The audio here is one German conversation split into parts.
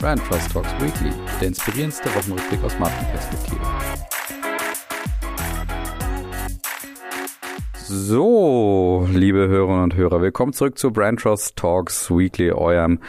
Brand Trust Talks Weekly, der inspirierendste Wochenrückblick aus Markenperspektive. So, liebe Hörerinnen und Hörer, willkommen zurück zu Brand Trust Talks Weekly, eurem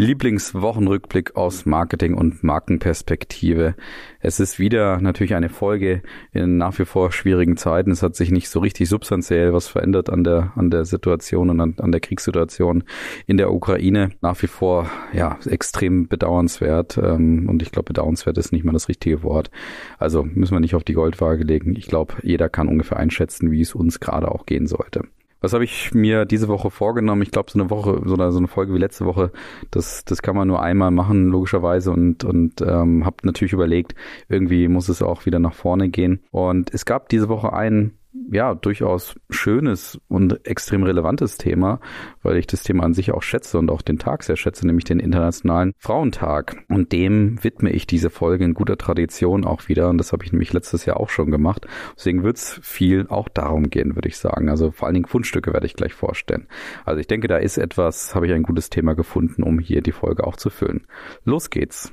Lieblingswochenrückblick aus Marketing und Markenperspektive. Es ist wieder natürlich eine Folge in nach wie vor schwierigen Zeiten. Es hat sich nicht so richtig substanziell was verändert an der, an der Situation und an, an der Kriegssituation in der Ukraine. Nach wie vor, ja, extrem bedauernswert. Ähm, und ich glaube, bedauernswert ist nicht mal das richtige Wort. Also müssen wir nicht auf die Goldwaage legen. Ich glaube, jeder kann ungefähr einschätzen, wie es uns gerade auch gehen sollte. Was habe ich mir diese Woche vorgenommen? Ich glaube, so eine Woche, so eine, so eine Folge wie letzte Woche, das, das kann man nur einmal machen, logischerweise. Und, und ähm, habe natürlich überlegt, irgendwie muss es auch wieder nach vorne gehen. Und es gab diese Woche einen ja, durchaus schönes und extrem relevantes Thema, weil ich das Thema an sich auch schätze und auch den Tag sehr schätze, nämlich den Internationalen Frauentag. Und dem widme ich diese Folge in guter Tradition auch wieder. Und das habe ich nämlich letztes Jahr auch schon gemacht. Deswegen wird es viel auch darum gehen, würde ich sagen. Also vor allen Dingen Fundstücke werde ich gleich vorstellen. Also ich denke, da ist etwas, habe ich ein gutes Thema gefunden, um hier die Folge auch zu füllen. Los geht's.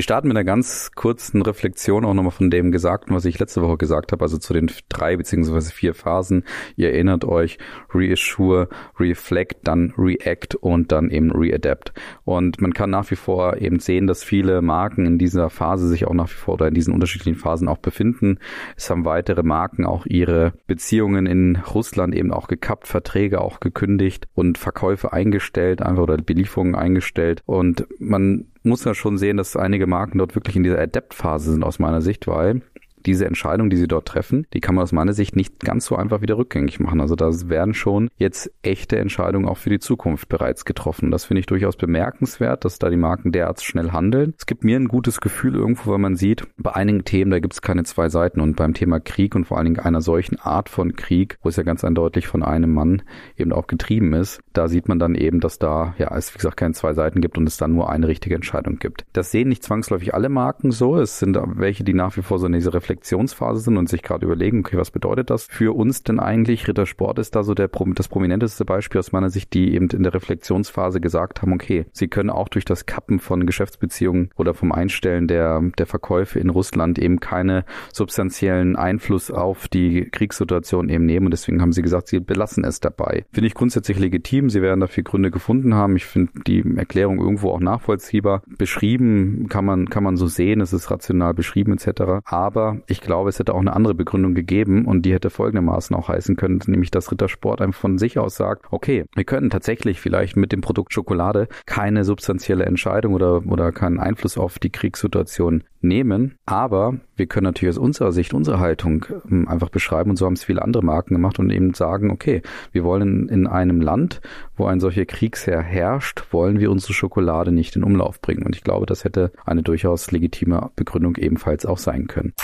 Wir starten mit einer ganz kurzen Reflexion auch nochmal von dem Gesagten, was ich letzte Woche gesagt habe, also zu den drei beziehungsweise vier Phasen. Ihr erinnert euch, Reassure, Reflect, dann React und dann eben Readapt. Und man kann nach wie vor eben sehen, dass viele Marken in dieser Phase sich auch nach wie vor oder in diesen unterschiedlichen Phasen auch befinden. Es haben weitere Marken auch ihre Beziehungen in Russland eben auch gekappt, Verträge auch gekündigt und Verkäufe eingestellt, einfach oder Belieferungen eingestellt. Und man muss ja schon sehen, dass einige Marken dort wirklich in dieser Adapt-Phase sind aus meiner Sicht, weil diese Entscheidung, die sie dort treffen, die kann man aus meiner Sicht nicht ganz so einfach wieder rückgängig machen. Also da werden schon jetzt echte Entscheidungen auch für die Zukunft bereits getroffen. Das finde ich durchaus bemerkenswert, dass da die Marken derart schnell handeln. Es gibt mir ein gutes Gefühl irgendwo, weil man sieht, bei einigen Themen, da gibt es keine zwei Seiten. Und beim Thema Krieg und vor allen Dingen einer solchen Art von Krieg, wo es ja ganz eindeutig von einem Mann eben auch getrieben ist, da sieht man dann eben, dass da, ja, es wie gesagt keine zwei Seiten gibt und es dann nur eine richtige Entscheidung gibt. Das sehen nicht zwangsläufig alle Marken so. Es sind welche, die nach wie vor so in dieser Reflexionsphase sind und sich gerade überlegen, okay, was bedeutet das für uns denn eigentlich? Rittersport ist da so der, das prominenteste Beispiel aus meiner Sicht, die eben in der Reflexionsphase gesagt haben, okay, sie können auch durch das Kappen von Geschäftsbeziehungen oder vom Einstellen der, der Verkäufe in Russland eben keine substanziellen Einfluss auf die Kriegssituation eben nehmen und deswegen haben sie gesagt, sie belassen es dabei. Finde ich grundsätzlich legitim. Sie werden dafür Gründe gefunden haben. Ich finde die Erklärung irgendwo auch nachvollziehbar. Beschrieben kann man, kann man so sehen, es ist rational beschrieben etc. Aber ich glaube, es hätte auch eine andere Begründung gegeben und die hätte folgendermaßen auch heißen können, nämlich dass Rittersport einfach von sich aus sagt, okay, wir können tatsächlich vielleicht mit dem Produkt Schokolade keine substanzielle Entscheidung oder, oder keinen Einfluss auf die Kriegssituation nehmen, aber wir können natürlich aus unserer Sicht unsere Haltung ähm, einfach beschreiben und so haben es viele andere Marken gemacht und eben sagen, okay, wir wollen in einem Land, wo ein solcher Kriegsherr herrscht, wollen wir unsere Schokolade nicht in Umlauf bringen und ich glaube, das hätte eine durchaus legitime Begründung ebenfalls auch sein können.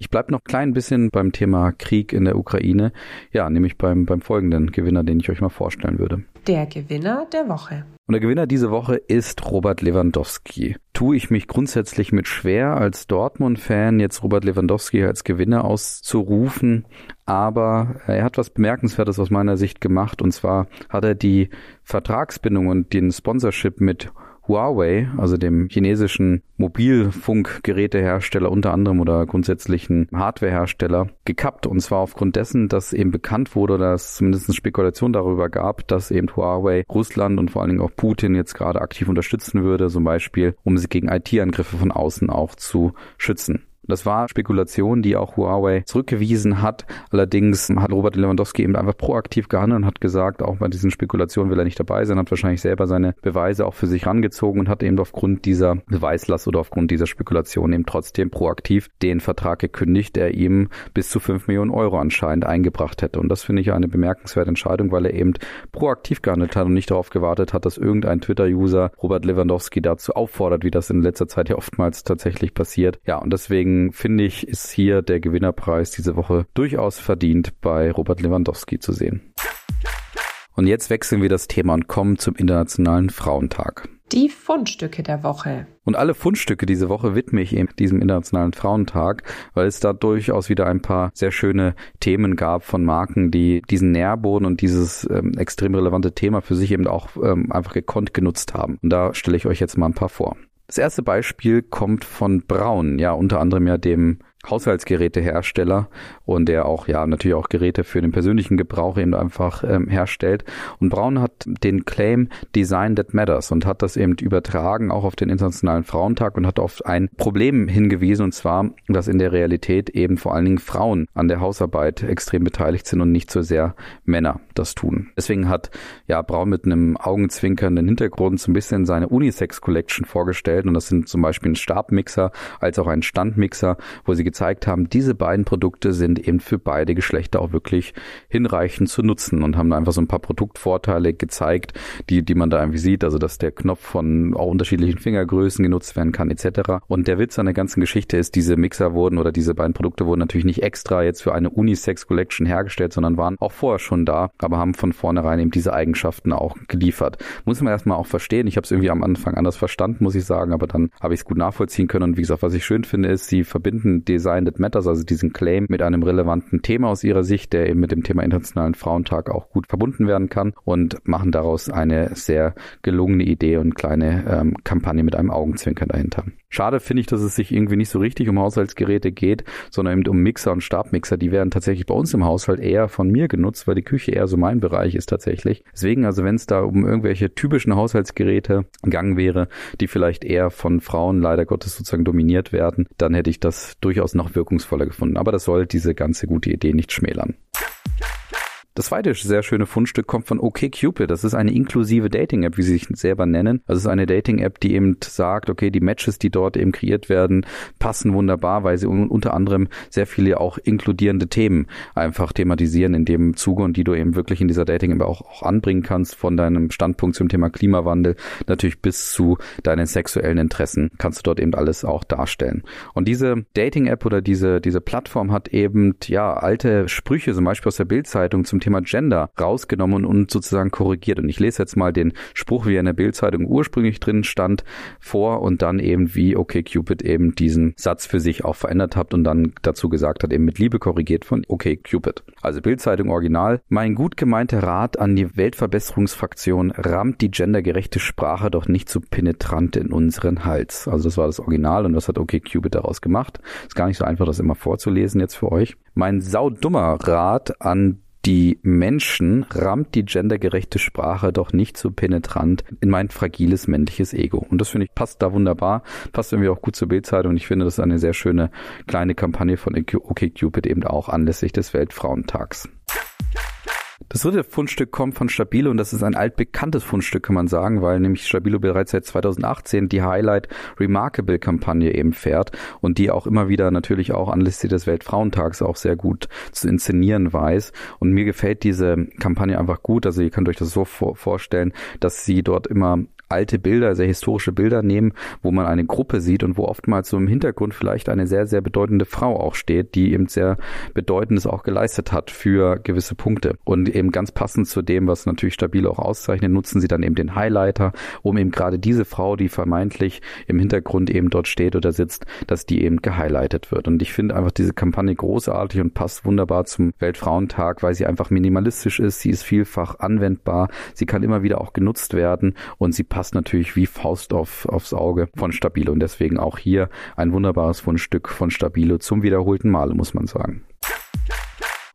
Ich bleibe noch klein bisschen beim Thema Krieg in der Ukraine. Ja, nämlich beim, beim folgenden Gewinner, den ich euch mal vorstellen würde. Der Gewinner der Woche. Und der Gewinner diese Woche ist Robert Lewandowski. Tue ich mich grundsätzlich mit schwer, als Dortmund-Fan jetzt Robert Lewandowski als Gewinner auszurufen. Aber er hat was Bemerkenswertes aus meiner Sicht gemacht. Und zwar hat er die Vertragsbindung und den Sponsorship mit Huawei, also dem chinesischen Mobilfunkgerätehersteller unter anderem oder grundsätzlichen Hardwarehersteller, gekappt. Und zwar aufgrund dessen, dass eben bekannt wurde, dass zumindest Spekulation darüber gab, dass eben Huawei Russland und vor allen Dingen auch Putin jetzt gerade aktiv unterstützen würde, zum Beispiel, um sie gegen IT-Angriffe von außen auch zu schützen. Das war Spekulation, die auch Huawei zurückgewiesen hat. Allerdings hat Robert Lewandowski eben einfach proaktiv gehandelt und hat gesagt, auch bei diesen Spekulationen will er nicht dabei sein, hat wahrscheinlich selber seine Beweise auch für sich rangezogen und hat eben aufgrund dieser Beweislast oder aufgrund dieser Spekulation eben trotzdem proaktiv den Vertrag gekündigt, der ihm bis zu fünf Millionen Euro anscheinend eingebracht hätte. Und das finde ich eine bemerkenswerte Entscheidung, weil er eben proaktiv gehandelt hat und nicht darauf gewartet hat, dass irgendein Twitter-User Robert Lewandowski dazu auffordert, wie das in letzter Zeit ja oftmals tatsächlich passiert. Ja, und deswegen finde ich, ist hier der Gewinnerpreis diese Woche durchaus verdient bei Robert Lewandowski zu sehen. Und jetzt wechseln wir das Thema und kommen zum Internationalen Frauentag. Die Fundstücke der Woche. Und alle Fundstücke diese Woche widme ich eben diesem Internationalen Frauentag, weil es da durchaus wieder ein paar sehr schöne Themen gab von Marken, die diesen Nährboden und dieses ähm, extrem relevante Thema für sich eben auch ähm, einfach gekonnt genutzt haben. Und da stelle ich euch jetzt mal ein paar vor. Das erste Beispiel kommt von Braun, ja, unter anderem ja dem Haushaltsgerätehersteller und der auch ja natürlich auch Geräte für den persönlichen Gebrauch eben einfach ähm, herstellt. Und Braun hat den Claim Design that matters und hat das eben übertragen auch auf den Internationalen Frauentag und hat auf ein Problem hingewiesen und zwar, dass in der Realität eben vor allen Dingen Frauen an der Hausarbeit extrem beteiligt sind und nicht so sehr Männer das tun. Deswegen hat ja Braun mit einem augenzwinkernden Hintergrund so ein bisschen seine Unisex Collection vorgestellt und das sind zum Beispiel ein Stabmixer als auch ein Standmixer, wo sie gezeigt haben, diese beiden Produkte sind eben für beide Geschlechter auch wirklich hinreichend zu nutzen und haben einfach so ein paar Produktvorteile gezeigt, die, die man da irgendwie sieht, also dass der Knopf von auch unterschiedlichen Fingergrößen genutzt werden kann etc. Und der Witz an der ganzen Geschichte ist, diese Mixer wurden oder diese beiden Produkte wurden natürlich nicht extra jetzt für eine Unisex Collection hergestellt, sondern waren auch vorher schon da, aber haben von vornherein eben diese Eigenschaften auch geliefert. Muss man erstmal auch verstehen. Ich habe es irgendwie am Anfang anders verstanden, muss ich sagen, aber dann habe ich es gut nachvollziehen können. Und wie gesagt, was ich schön finde, ist, sie verbinden die Design That Matters, also diesen Claim mit einem relevanten Thema aus ihrer Sicht, der eben mit dem Thema Internationalen Frauentag auch gut verbunden werden kann und machen daraus eine sehr gelungene Idee und kleine ähm, Kampagne mit einem Augenzwinker dahinter. Schade finde ich, dass es sich irgendwie nicht so richtig um Haushaltsgeräte geht, sondern eben um Mixer und Stabmixer. Die werden tatsächlich bei uns im Haushalt eher von mir genutzt, weil die Küche eher so mein Bereich ist tatsächlich. Deswegen, also wenn es da um irgendwelche typischen Haushaltsgeräte gegangen wäre, die vielleicht eher von Frauen leider Gottes sozusagen dominiert werden, dann hätte ich das durchaus noch wirkungsvoller gefunden. Aber das soll diese ganze gute Idee nicht schmälern. Das zweite sehr schöne Fundstück kommt von OkCupid. Das ist eine inklusive Dating-App, wie sie sich selber nennen. Das ist eine Dating-App, die eben sagt, okay, die Matches, die dort eben kreiert werden, passen wunderbar, weil sie unter anderem sehr viele auch inkludierende Themen einfach thematisieren in dem Zuge und die du eben wirklich in dieser Dating-App auch, auch anbringen kannst, von deinem Standpunkt zum Thema Klimawandel natürlich bis zu deinen sexuellen Interessen kannst du dort eben alles auch darstellen. Und diese Dating-App oder diese, diese Plattform hat eben, ja, alte Sprüche, zum Beispiel aus der Bildzeitung zum Thema Thema Gender rausgenommen und sozusagen korrigiert. Und ich lese jetzt mal den Spruch, wie er in der Bildzeitung ursprünglich drin stand, vor und dann eben wie okay Cupid eben diesen Satz für sich auch verändert hat und dann dazu gesagt hat, eben mit Liebe korrigiert von okay Cupid. Also Bildzeitung Original. Mein gut gemeinter Rat an die Weltverbesserungsfraktion rammt die gendergerechte Sprache doch nicht zu penetrant in unseren Hals. Also das war das Original und was hat okay Cupid daraus gemacht? Ist gar nicht so einfach, das immer vorzulesen jetzt für euch. Mein saudummer Rat an die Menschen rammt die gendergerechte Sprache doch nicht so penetrant in mein fragiles männliches Ego. Und das finde ich passt da wunderbar, passt irgendwie auch gut zur Bildzeitung. Und ich finde, das ist eine sehr schöne kleine Kampagne von OkCupid eben auch anlässlich des Weltfrauentags. Das dritte Fundstück kommt von Stabilo und das ist ein altbekanntes Fundstück, kann man sagen, weil nämlich Stabilo bereits seit 2018 die Highlight Remarkable Kampagne eben fährt und die auch immer wieder natürlich auch anlässlich des Weltfrauentags auch sehr gut zu inszenieren weiß. Und mir gefällt diese Kampagne einfach gut. Also ihr könnt euch das so vorstellen, dass sie dort immer alte Bilder, sehr historische Bilder nehmen, wo man eine Gruppe sieht und wo oftmals so im Hintergrund vielleicht eine sehr, sehr bedeutende Frau auch steht, die eben sehr Bedeutendes auch geleistet hat für gewisse Punkte. Und eben ganz passend zu dem, was natürlich stabil auch auszeichnet, nutzen sie dann eben den Highlighter, um eben gerade diese Frau, die vermeintlich im Hintergrund eben dort steht oder sitzt, dass die eben gehighlightet wird. Und ich finde einfach diese Kampagne großartig und passt wunderbar zum Weltfrauentag, weil sie einfach minimalistisch ist, sie ist vielfach anwendbar, sie kann immer wieder auch genutzt werden und sie passt passt natürlich wie Faust auf, aufs Auge von Stabilo und deswegen auch hier ein wunderbares Fundstück von Stabilo zum wiederholten Male, muss man sagen.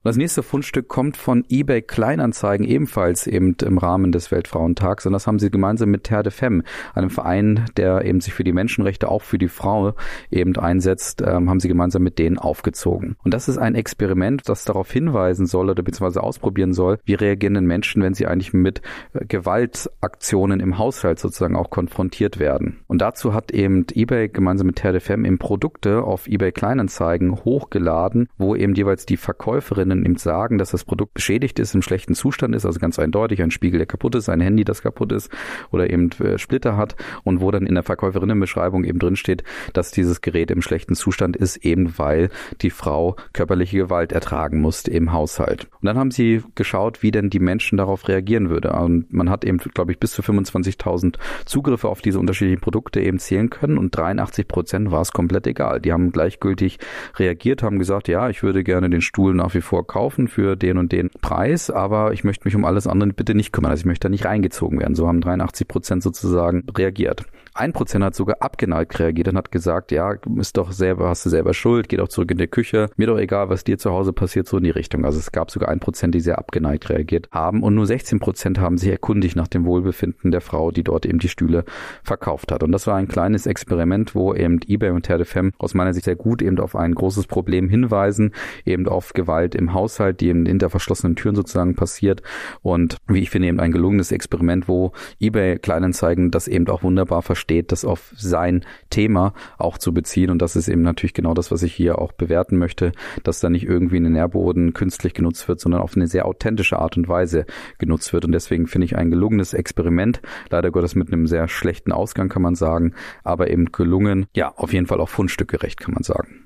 Und das nächste Fundstück kommt von eBay Kleinanzeigen, ebenfalls eben im Rahmen des Weltfrauentags. Und das haben sie gemeinsam mit Terre de Femme, einem Verein, der eben sich für die Menschenrechte, auch für die Frau eben einsetzt, ähm, haben sie gemeinsam mit denen aufgezogen. Und das ist ein Experiment, das darauf hinweisen soll oder beziehungsweise ausprobieren soll, wie reagieren denn Menschen, wenn sie eigentlich mit äh, Gewaltaktionen im Haushalt sozusagen auch konfrontiert werden. Und dazu hat eben eBay gemeinsam mit Terre de Femme eben Produkte auf eBay Kleinanzeigen hochgeladen, wo eben jeweils die Verkäuferinnen können eben sagen, dass das Produkt beschädigt ist, im schlechten Zustand ist, also ganz eindeutig ein Spiegel, der kaputt ist, ein Handy, das kaputt ist oder eben äh, Splitter hat und wo dann in der Verkäuferinnenbeschreibung eben drin steht, dass dieses Gerät im schlechten Zustand ist, eben weil die Frau körperliche Gewalt ertragen musste im Haushalt. Und dann haben sie geschaut, wie denn die Menschen darauf reagieren würde. Und man hat eben, glaube ich, bis zu 25.000 Zugriffe auf diese unterschiedlichen Produkte eben zählen können und 83 Prozent war es komplett egal. Die haben gleichgültig reagiert, haben gesagt, ja, ich würde gerne den Stuhl nach wie vor kaufen für den und den Preis, aber ich möchte mich um alles andere bitte nicht kümmern. Also ich möchte da nicht reingezogen werden. So haben 83 Prozent sozusagen reagiert. Ein Prozent hat sogar abgeneigt reagiert und hat gesagt, ja, ist doch selber, hast du selber Schuld, geh doch zurück in die Küche, mir doch egal, was dir zu Hause passiert, so in die Richtung. Also es gab sogar ein Prozent, die sehr abgeneigt reagiert haben und nur 16 Prozent haben sich erkundigt nach dem Wohlbefinden der Frau, die dort eben die Stühle verkauft hat. Und das war ein kleines Experiment, wo eben eBay und TerdeFem aus meiner Sicht sehr gut eben auf ein großes Problem hinweisen, eben auf Gewalt im Haushalt, die eben hinter verschlossenen Türen sozusagen passiert und wie ich finde eben ein gelungenes Experiment, wo eBay Kleinanzeigen das eben auch wunderbar versteht versteht, das auf sein Thema auch zu beziehen. Und das ist eben natürlich genau das, was ich hier auch bewerten möchte, dass da nicht irgendwie ein Nährboden künstlich genutzt wird, sondern auf eine sehr authentische Art und Weise genutzt wird. Und deswegen finde ich ein gelungenes Experiment, leider Gottes mit einem sehr schlechten Ausgang, kann man sagen, aber eben gelungen, ja, auf jeden Fall auch fundstückgerecht, kann man sagen.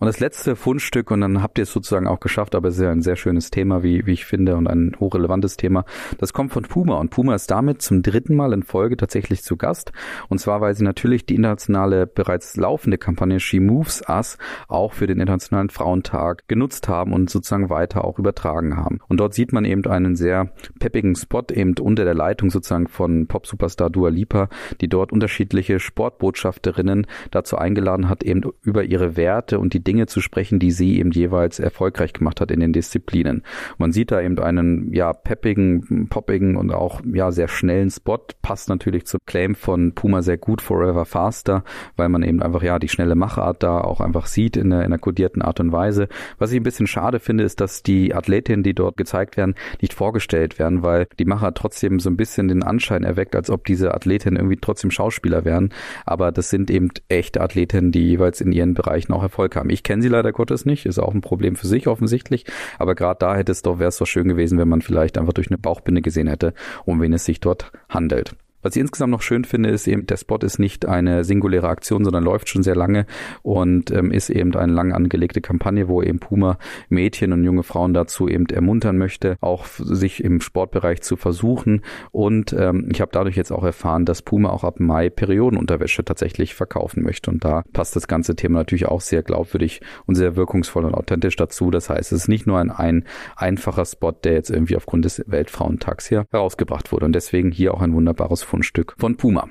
Und das letzte Fundstück, und dann habt ihr es sozusagen auch geschafft, aber es ist ja ein sehr schönes Thema, wie, wie ich finde, und ein hochrelevantes Thema. Das kommt von Puma. Und Puma ist damit zum dritten Mal in Folge tatsächlich zu Gast. Und zwar, weil sie natürlich die internationale, bereits laufende Kampagne She Moves Us auch für den Internationalen Frauentag genutzt haben und sozusagen weiter auch übertragen haben. Und dort sieht man eben einen sehr peppigen Spot eben unter der Leitung sozusagen von Pop-Superstar Dua Lipa, die dort unterschiedliche Sportbotschafterinnen dazu eingeladen hat, eben über ihre Werte und die Dinge zu sprechen, die sie eben jeweils erfolgreich gemacht hat in den Disziplinen. Man sieht da eben einen ja peppigen, poppigen und auch ja sehr schnellen Spot. Passt natürlich zum Claim von Puma sehr gut, Forever Faster, weil man eben einfach ja die schnelle Machart da auch einfach sieht in einer, in einer kodierten Art und Weise. Was ich ein bisschen schade finde, ist, dass die Athletinnen, die dort gezeigt werden, nicht vorgestellt werden, weil die Machart trotzdem so ein bisschen den Anschein erweckt, als ob diese Athletinnen irgendwie trotzdem Schauspieler wären. Aber das sind eben echte Athletinnen, die jeweils in ihren Bereichen auch Erfolg haben. Ich ich kenne sie leider Gottes nicht, ist auch ein Problem für sich offensichtlich. Aber gerade da hätte es doch, wäre es doch schön gewesen, wenn man vielleicht einfach durch eine Bauchbinde gesehen hätte, um wen es sich dort handelt. Was ich insgesamt noch schön finde, ist eben, der Spot ist nicht eine singuläre Aktion, sondern läuft schon sehr lange und ähm, ist eben eine lang angelegte Kampagne, wo eben Puma Mädchen und junge Frauen dazu eben ermuntern möchte, auch sich im Sportbereich zu versuchen. Und ähm, ich habe dadurch jetzt auch erfahren, dass Puma auch ab Mai Periodenunterwäsche tatsächlich verkaufen möchte. Und da passt das ganze Thema natürlich auch sehr glaubwürdig und sehr wirkungsvoll und authentisch dazu. Das heißt, es ist nicht nur ein, ein einfacher Spot, der jetzt irgendwie aufgrund des Weltfrauentags hier herausgebracht wurde. Und deswegen hier auch ein wunderbares Fundstück von Puma.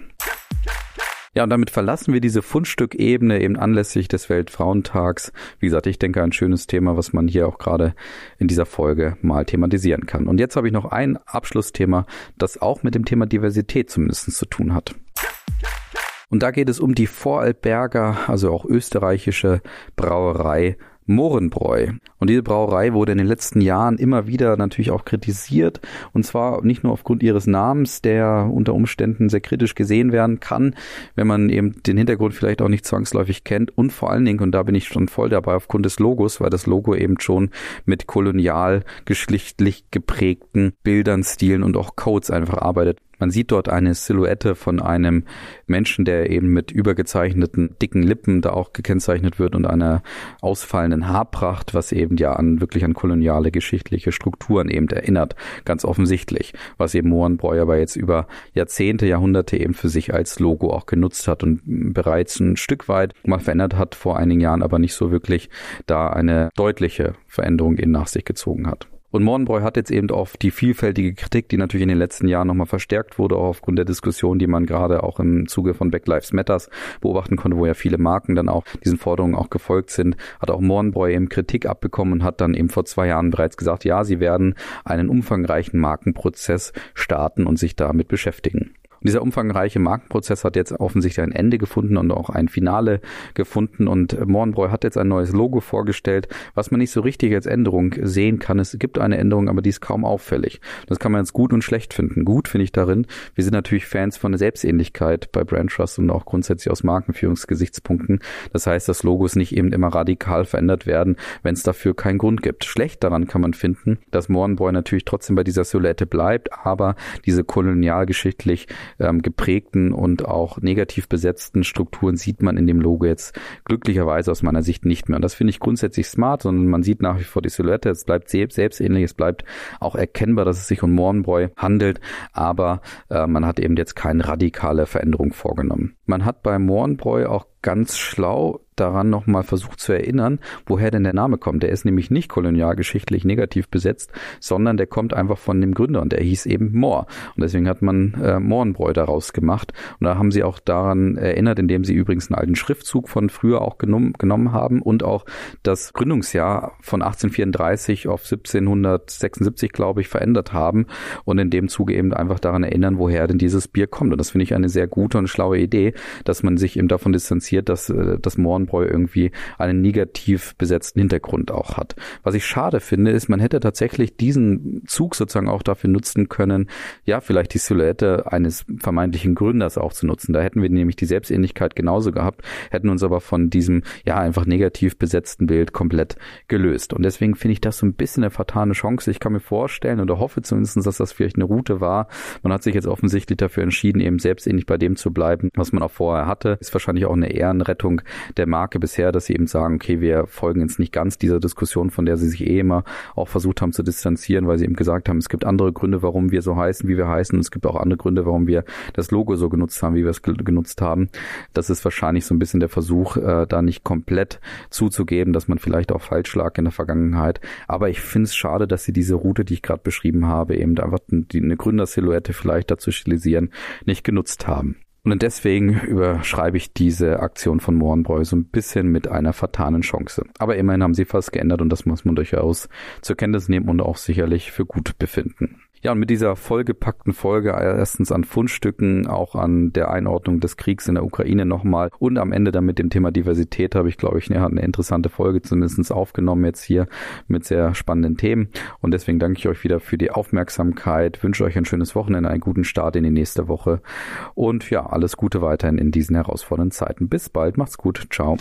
Ja, und damit verlassen wir diese Fundstückebene eben anlässlich des Weltfrauentags. Wie gesagt, ich denke, ein schönes Thema, was man hier auch gerade in dieser Folge mal thematisieren kann. Und jetzt habe ich noch ein Abschlussthema, das auch mit dem Thema Diversität zumindest zu tun hat. Und da geht es um die Vorarlberger, also auch österreichische Brauerei Mohrenbräu. Und diese Brauerei wurde in den letzten Jahren immer wieder natürlich auch kritisiert. Und zwar nicht nur aufgrund ihres Namens, der unter Umständen sehr kritisch gesehen werden kann, wenn man eben den Hintergrund vielleicht auch nicht zwangsläufig kennt. Und vor allen Dingen, und da bin ich schon voll dabei, aufgrund des Logos, weil das Logo eben schon mit kolonial geschlechtlich geprägten Bildern, Stilen und auch Codes einfach arbeitet. Man sieht dort eine Silhouette von einem Menschen, der eben mit übergezeichneten dicken Lippen da auch gekennzeichnet wird und einer ausfallenden Haarpracht, was eben ja an wirklich an koloniale geschichtliche Strukturen eben erinnert, ganz offensichtlich, was eben Mohrenbräu aber jetzt über Jahrzehnte, Jahrhunderte eben für sich als Logo auch genutzt hat und bereits ein Stück weit mal verändert hat vor einigen Jahren, aber nicht so wirklich da eine deutliche Veränderung eben nach sich gezogen hat. Und Mornbräu hat jetzt eben auf die vielfältige Kritik, die natürlich in den letzten Jahren nochmal verstärkt wurde, auch aufgrund der Diskussion, die man gerade auch im Zuge von Black Lives Matters beobachten konnte, wo ja viele Marken dann auch diesen Forderungen auch gefolgt sind, hat auch Mornbräu eben Kritik abbekommen und hat dann eben vor zwei Jahren bereits gesagt, ja, sie werden einen umfangreichen Markenprozess starten und sich damit beschäftigen. Und dieser umfangreiche Markenprozess hat jetzt offensichtlich ein Ende gefunden und auch ein Finale gefunden. Und Mohrenbräu hat jetzt ein neues Logo vorgestellt, was man nicht so richtig als Änderung sehen kann. Es gibt eine Änderung, aber die ist kaum auffällig. Das kann man jetzt gut und schlecht finden. Gut finde ich darin, wir sind natürlich Fans von der Selbstähnlichkeit bei Brand Trust und auch grundsätzlich aus Markenführungsgesichtspunkten. Das heißt, dass Logos nicht eben immer radikal verändert werden, wenn es dafür keinen Grund gibt. Schlecht daran kann man finden, dass Mohrenbräu natürlich trotzdem bei dieser Silhouette bleibt, aber diese kolonialgeschichtlich ähm, geprägten und auch negativ besetzten Strukturen sieht man in dem Logo jetzt glücklicherweise aus meiner Sicht nicht mehr. Und das finde ich grundsätzlich smart, sondern man sieht nach wie vor die Silhouette, es bleibt selbstähnlich, es bleibt auch erkennbar, dass es sich um Mohrenbräu handelt, aber äh, man hat eben jetzt keine radikale Veränderung vorgenommen. Man hat bei Mohrenbräu auch ganz schlau daran nochmal versucht zu erinnern, woher denn der Name kommt. Der ist nämlich nicht kolonialgeschichtlich negativ besetzt, sondern der kommt einfach von dem Gründer und der hieß eben Mohr. Und deswegen hat man äh, Mohrenbräu daraus gemacht. Und da haben sie auch daran erinnert, indem sie übrigens einen alten Schriftzug von früher auch genommen, genommen haben und auch das Gründungsjahr von 1834 auf 1776, glaube ich, verändert haben und in dem Zuge eben einfach daran erinnern, woher denn dieses Bier kommt. Und das finde ich eine sehr gute und schlaue Idee, dass man sich eben davon distanziert, dass äh, das Mohrenbräu Bräu irgendwie einen negativ besetzten Hintergrund auch hat. Was ich schade finde, ist, man hätte tatsächlich diesen Zug sozusagen auch dafür nutzen können, ja, vielleicht die Silhouette eines vermeintlichen Gründers auch zu nutzen. Da hätten wir nämlich die Selbstähnlichkeit genauso gehabt, hätten uns aber von diesem, ja, einfach negativ besetzten Bild komplett gelöst. Und deswegen finde ich das so ein bisschen eine fatale Chance. Ich kann mir vorstellen oder hoffe zumindest, dass das vielleicht eine Route war. Man hat sich jetzt offensichtlich dafür entschieden, eben selbstähnlich bei dem zu bleiben, was man auch vorher hatte. Ist wahrscheinlich auch eine Ehrenrettung der Marke bisher, dass sie eben sagen, okay, wir folgen jetzt nicht ganz dieser Diskussion, von der sie sich eh immer auch versucht haben zu distanzieren, weil sie eben gesagt haben, es gibt andere Gründe, warum wir so heißen, wie wir heißen. Und es gibt auch andere Gründe, warum wir das Logo so genutzt haben, wie wir es genutzt haben. Das ist wahrscheinlich so ein bisschen der Versuch, äh, da nicht komplett zuzugeben, dass man vielleicht auch falsch lag in der Vergangenheit. Aber ich finde es schade, dass sie diese Route, die ich gerade beschrieben habe, eben einfach die, eine Gründersilhouette vielleicht dazu stilisieren, nicht genutzt haben. Und deswegen überschreibe ich diese Aktion von Mohrenbräu so ein bisschen mit einer vertanen Chance. Aber immerhin haben sie fast geändert und das muss man durchaus zur Kenntnis nehmen und auch sicherlich für gut befinden. Ja, und mit dieser vollgepackten Folge erstens an Fundstücken, auch an der Einordnung des Kriegs in der Ukraine nochmal und am Ende dann mit dem Thema Diversität habe ich, glaube ich, eine, eine interessante Folge zumindest aufgenommen jetzt hier mit sehr spannenden Themen. Und deswegen danke ich euch wieder für die Aufmerksamkeit, wünsche euch ein schönes Wochenende, einen guten Start in die nächste Woche und ja, alles Gute weiterhin in diesen herausfordernden Zeiten. Bis bald, macht's gut, ciao.